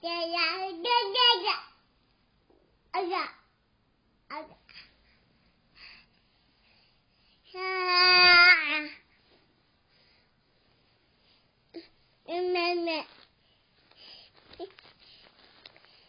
呀呀呀呀呀！哎呀，哎呀！啊！妹妹。